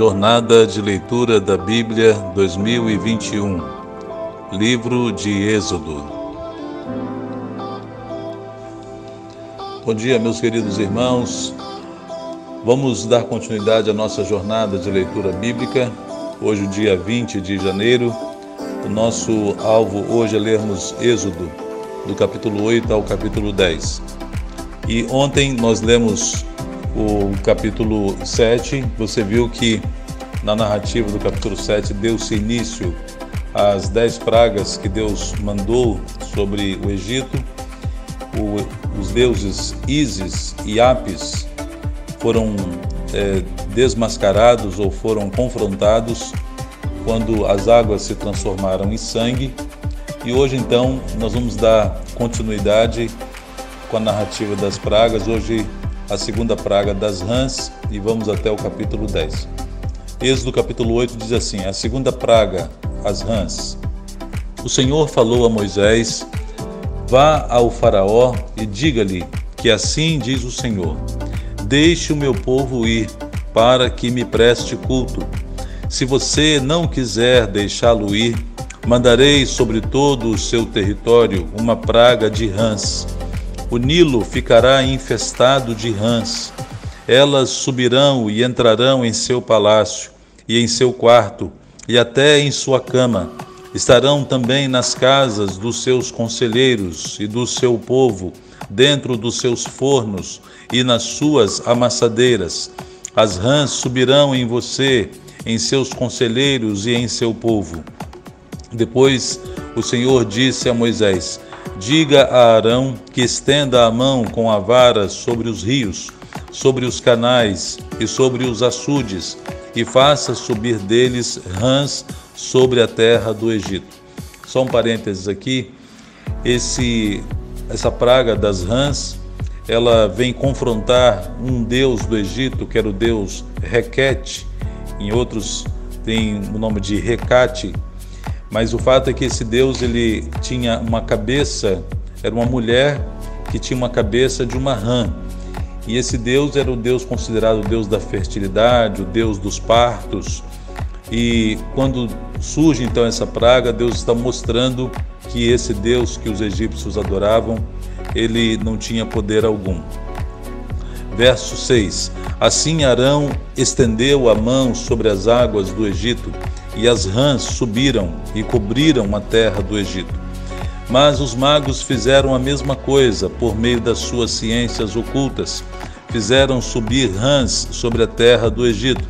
Jornada de Leitura da Bíblia 2021 Livro de Êxodo Bom dia, meus queridos irmãos. Vamos dar continuidade à nossa jornada de leitura bíblica. Hoje, dia 20 de janeiro. O nosso alvo hoje é lermos Êxodo, do capítulo 8 ao capítulo 10. E ontem nós lemos o capítulo 7, você viu que na narrativa do capítulo 7 deu-se início às dez pragas que Deus mandou sobre o Egito. O, os deuses Ísis e Apis foram é, desmascarados ou foram confrontados quando as águas se transformaram em sangue. E hoje então nós vamos dar continuidade com a narrativa das pragas. Hoje a segunda praga das rãs e vamos até o capítulo 10. Êxodo capítulo 8 diz assim: A segunda praga, as rãs. O Senhor falou a Moisés: Vá ao Faraó e diga-lhe que assim diz o Senhor: Deixe o meu povo ir, para que me preste culto. Se você não quiser deixá-lo ir, mandarei sobre todo o seu território uma praga de rãs o Nilo ficará infestado de rãs. Elas subirão e entrarão em seu palácio e em seu quarto e até em sua cama. Estarão também nas casas dos seus conselheiros e do seu povo, dentro dos seus fornos e nas suas amassadeiras. As rãs subirão em você, em seus conselheiros e em seu povo. Depois o Senhor disse a Moisés: Diga a Arão que estenda a mão com a vara sobre os rios, sobre os canais e sobre os açudes, e faça subir deles rãs sobre a terra do Egito. Só um parênteses aqui, esse essa praga das rãs, ela vem confrontar um deus do Egito, que era o deus Requete, em outros tem o nome de Recate, mas o fato é que esse Deus ele tinha uma cabeça, era uma mulher que tinha uma cabeça de uma rã. E esse Deus era o Deus considerado o Deus da fertilidade, o Deus dos partos. E quando surge então essa praga, Deus está mostrando que esse Deus que os egípcios adoravam, ele não tinha poder algum. Verso 6: Assim Arão estendeu a mão sobre as águas do Egito e as rãs subiram e cobriram a terra do Egito. Mas os magos fizeram a mesma coisa por meio das suas ciências ocultas. Fizeram subir rãs sobre a terra do Egito.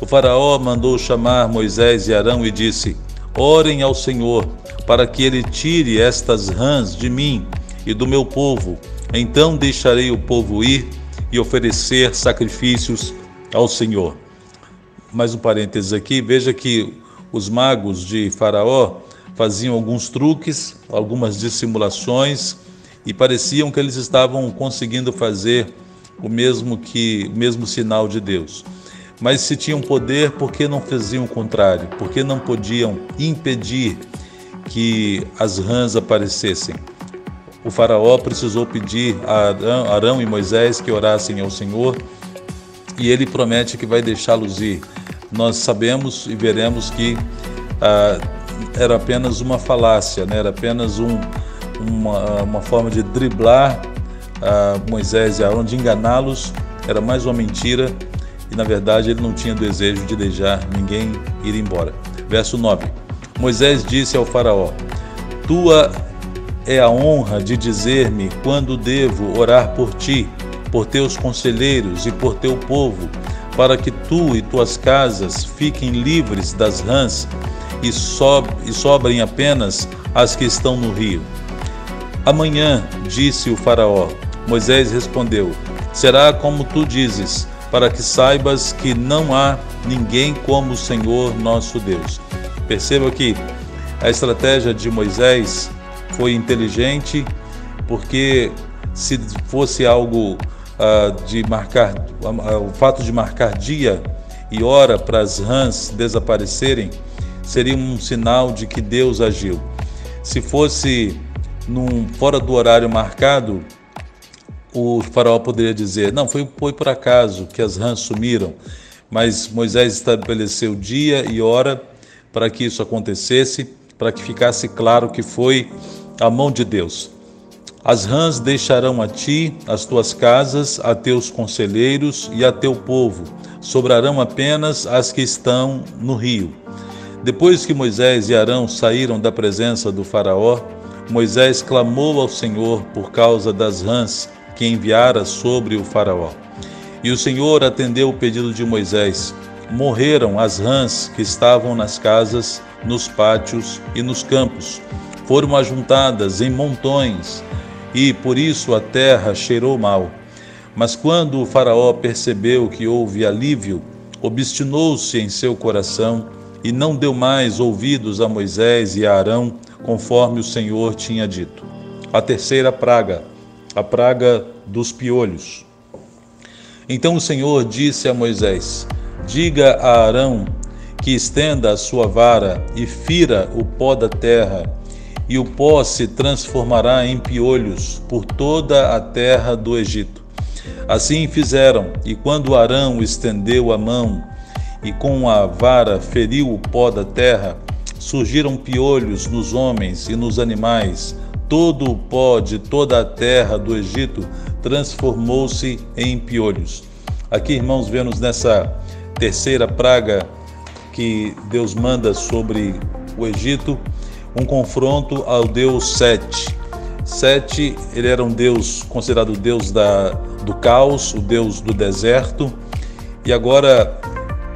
O Faraó mandou chamar Moisés e Arão e disse: Orem ao Senhor, para que ele tire estas rãs de mim e do meu povo. Então deixarei o povo ir e oferecer sacrifícios ao Senhor mais um parênteses aqui, veja que os magos de Faraó faziam alguns truques, algumas dissimulações e pareciam que eles estavam conseguindo fazer o mesmo que o mesmo sinal de Deus. Mas se tinham poder, por que não faziam o contrário? Por que não podiam impedir que as rãs aparecessem? O faraó precisou pedir a Arão e Moisés que orassem ao Senhor e ele promete que vai deixá-los ir nós sabemos e veremos que ah, era apenas uma falácia, né? era apenas um, uma, uma forma de driblar ah, Moisés e Arão, de enganá-los, era mais uma mentira e na verdade ele não tinha desejo de deixar ninguém ir embora. Verso 9: Moisés disse ao Faraó: Tua é a honra de dizer-me quando devo orar por ti, por teus conselheiros e por teu povo para que tu e tuas casas fiquem livres das rãs e, so e sobrem apenas as que estão no rio. Amanhã, disse o Faraó. Moisés respondeu: Será como tu dizes, para que saibas que não há ninguém como o Senhor nosso Deus. Perceba que a estratégia de Moisés foi inteligente, porque se fosse algo de marcar, uh, o fato de marcar dia e hora para as rãs desaparecerem seria um sinal de que Deus agiu. Se fosse num, fora do horário marcado, o faraó poderia dizer: Não, foi, foi por acaso que as rãs sumiram. mas Moisés estabeleceu dia e hora para que isso acontecesse, para que ficasse claro que foi a mão de Deus. As rãs deixarão a ti as tuas casas, a teus conselheiros e a teu povo. Sobrarão apenas as que estão no rio. Depois que Moisés e Arão saíram da presença do Faraó, Moisés clamou ao Senhor por causa das rãs que enviara sobre o Faraó. E o Senhor atendeu o pedido de Moisés. Morreram as rãs que estavam nas casas, nos pátios e nos campos. Foram ajuntadas em montões e por isso a terra cheirou mal. Mas quando o Faraó percebeu que houve alívio, obstinou-se em seu coração e não deu mais ouvidos a Moisés e a Arão, conforme o Senhor tinha dito. A terceira praga, a praga dos piolhos. Então o Senhor disse a Moisés: Diga a Arão que estenda a sua vara e fira o pó da terra e o pó se transformará em piolhos por toda a terra do Egito. Assim fizeram, e quando Arão estendeu a mão e com a vara feriu o pó da terra, surgiram piolhos nos homens e nos animais. Todo o pó de toda a terra do Egito transformou-se em piolhos. Aqui, irmãos, vemos nessa terceira praga que Deus manda sobre o Egito, um confronto ao deus Sete. Sete, ele era um deus considerado o deus da, do caos, o deus do deserto, e agora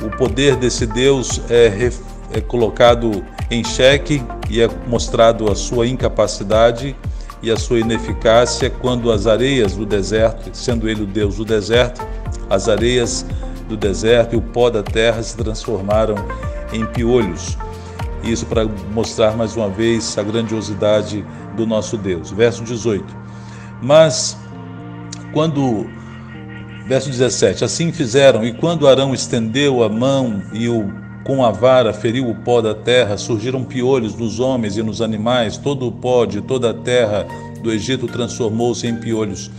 o poder desse deus é, é colocado em xeque e é mostrado a sua incapacidade e a sua ineficácia quando as areias do deserto, sendo ele o deus do deserto, as areias do deserto e o pó da terra se transformaram em piolhos. Isso para mostrar mais uma vez a grandiosidade do nosso Deus. Verso 18. Mas quando verso 17, assim fizeram, e quando Arão estendeu a mão e o com a vara feriu o pó da terra, surgiram piolhos nos homens e nos animais, todo o pó de toda a terra do Egito transformou-se em piolhos.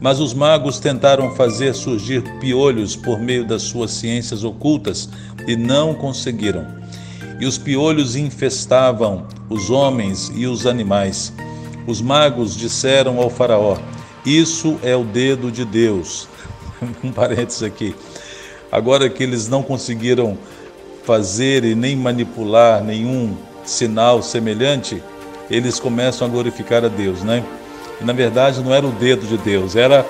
Mas os magos tentaram fazer surgir piolhos por meio das suas ciências ocultas e não conseguiram e os piolhos infestavam os homens e os animais. Os magos disseram ao Faraó: Isso é o dedo de Deus. um parênteses aqui. Agora que eles não conseguiram fazer e nem manipular nenhum sinal semelhante, eles começam a glorificar a Deus, né? E na verdade não era o dedo de Deus, era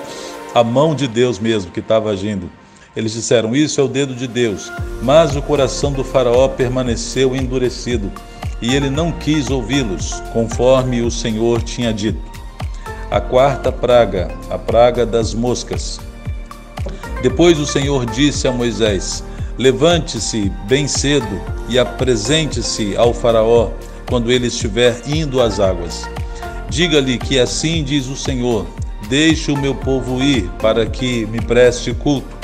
a mão de Deus mesmo que estava agindo. Eles disseram: Isso é o dedo de Deus. Mas o coração do Faraó permaneceu endurecido e ele não quis ouvi-los, conforme o Senhor tinha dito. A quarta praga, a praga das moscas. Depois o Senhor disse a Moisés: Levante-se bem cedo e apresente-se ao Faraó quando ele estiver indo às águas. Diga-lhe que assim diz o Senhor: Deixe o meu povo ir para que me preste culto.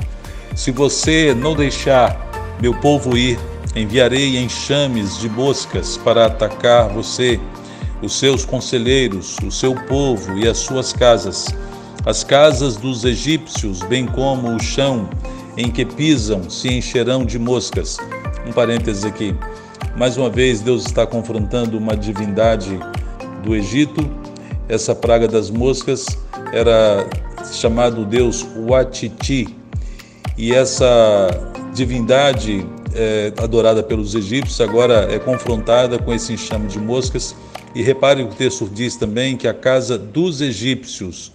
Se você não deixar meu povo ir, enviarei enxames de moscas para atacar você, os seus conselheiros, o seu povo e as suas casas, as casas dos egípcios, bem como o chão em que pisam, se encherão de moscas. Um parêntese aqui. Mais uma vez, Deus está confrontando uma divindade do Egito. Essa praga das moscas era chamado Deus Watiti, e essa divindade é, adorada pelos egípcios agora é confrontada com esse enxame de moscas. E repare que o texto diz também que a casa dos egípcios,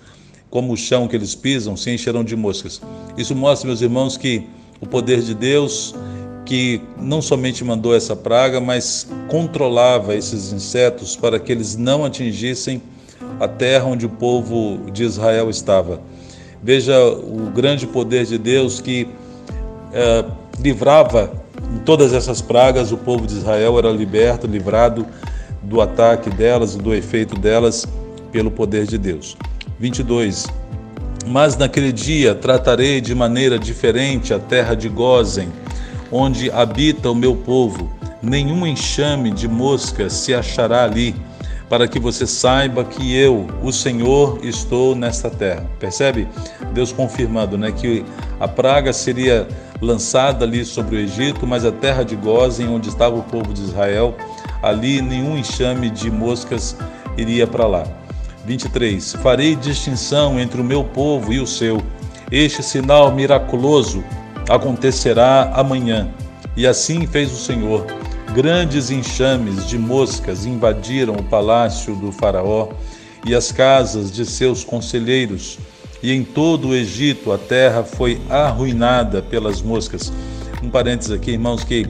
como o chão que eles pisam, se encherão de moscas. Isso mostra, meus irmãos, que o poder de Deus, que não somente mandou essa praga, mas controlava esses insetos para que eles não atingissem a terra onde o povo de Israel estava. Veja o grande poder de Deus que é, livrava em todas essas pragas, o povo de Israel era liberto, livrado do ataque delas do efeito delas pelo poder de Deus. 22. Mas naquele dia tratarei de maneira diferente a terra de Gozen, onde habita o meu povo. Nenhum enxame de moscas se achará ali para que você saiba que eu, o Senhor, estou nesta terra. Percebe? Deus confirmando, né, que a praga seria lançada ali sobre o Egito, mas a terra de Gozen, onde estava o povo de Israel, ali nenhum enxame de moscas iria para lá. 23. Farei distinção entre o meu povo e o seu. Este sinal miraculoso acontecerá amanhã. E assim fez o Senhor. Grandes enxames de moscas invadiram o palácio do Faraó e as casas de seus conselheiros. E em todo o Egito a terra foi arruinada pelas moscas. Um parênteses aqui, irmãos, que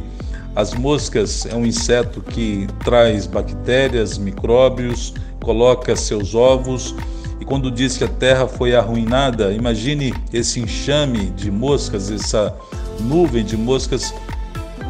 as moscas é um inseto que traz bactérias, micróbios, coloca seus ovos. E quando diz que a terra foi arruinada, imagine esse enxame de moscas, essa nuvem de moscas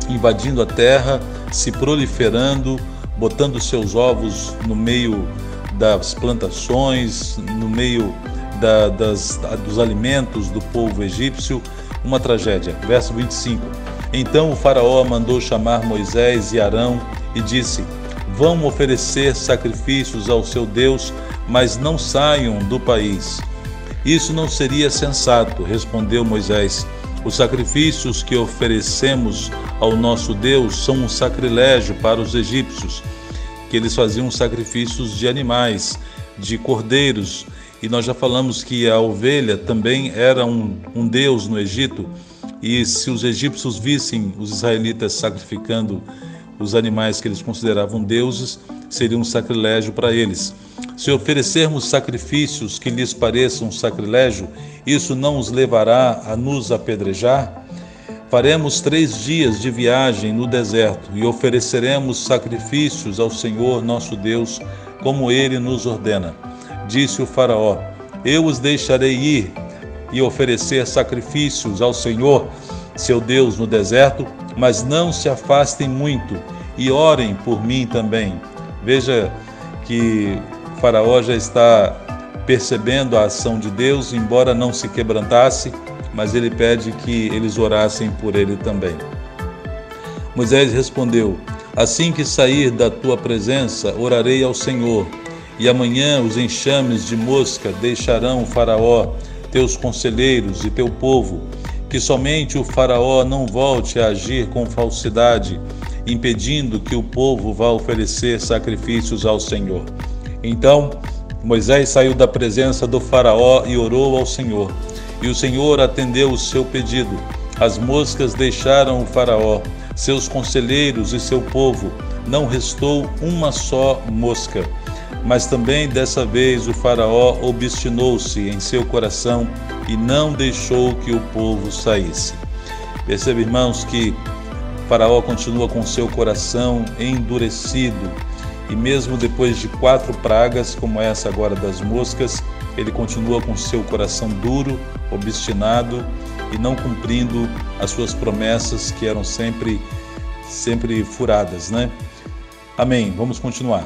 invadindo a terra, se proliferando, botando seus ovos no meio das plantações, no meio da, das, dos alimentos do povo egípcio, uma tragédia. Verso 25. Então o Faraó mandou chamar Moisés e Arão e disse: Vão oferecer sacrifícios ao seu Deus, mas não saiam do país. Isso não seria sensato, respondeu Moisés. Os sacrifícios que oferecemos ao nosso Deus são um sacrilégio para os egípcios, que eles faziam sacrifícios de animais, de cordeiros, e nós já falamos que a ovelha também era um, um deus no Egito, e se os egípcios vissem os israelitas sacrificando os animais que eles consideravam deuses, seria um sacrilégio para eles. Se oferecermos sacrifícios que lhes pareçam sacrilégio, isso não os levará a nos apedrejar? Faremos três dias de viagem no deserto e ofereceremos sacrifícios ao Senhor nosso Deus, como ele nos ordena. Disse o Faraó: Eu os deixarei ir e oferecer sacrifícios ao Senhor, seu Deus, no deserto, mas não se afastem muito e orem por mim também. Veja que Faraó já está percebendo a ação de Deus, embora não se quebrantasse, mas ele pede que eles orassem por ele também. Moisés respondeu: Assim que sair da tua presença, orarei ao Senhor e amanhã os enxames de mosca deixarão o Faraó, teus conselheiros e teu povo, que somente o Faraó não volte a agir com falsidade, impedindo que o povo vá oferecer sacrifícios ao Senhor. Então Moisés saiu da presença do Faraó e orou ao Senhor. E o Senhor atendeu o seu pedido. As moscas deixaram o Faraó, seus conselheiros e seu povo. Não restou uma só mosca. Mas também dessa vez o Faraó obstinou-se em seu coração e não deixou que o povo saísse. Percebe, irmãos, que Faraó continua com seu coração endurecido e, mesmo depois de quatro pragas, como essa agora das moscas, ele continua com seu coração duro, obstinado e não cumprindo as suas promessas que eram sempre sempre furadas, né? Amém. Vamos continuar.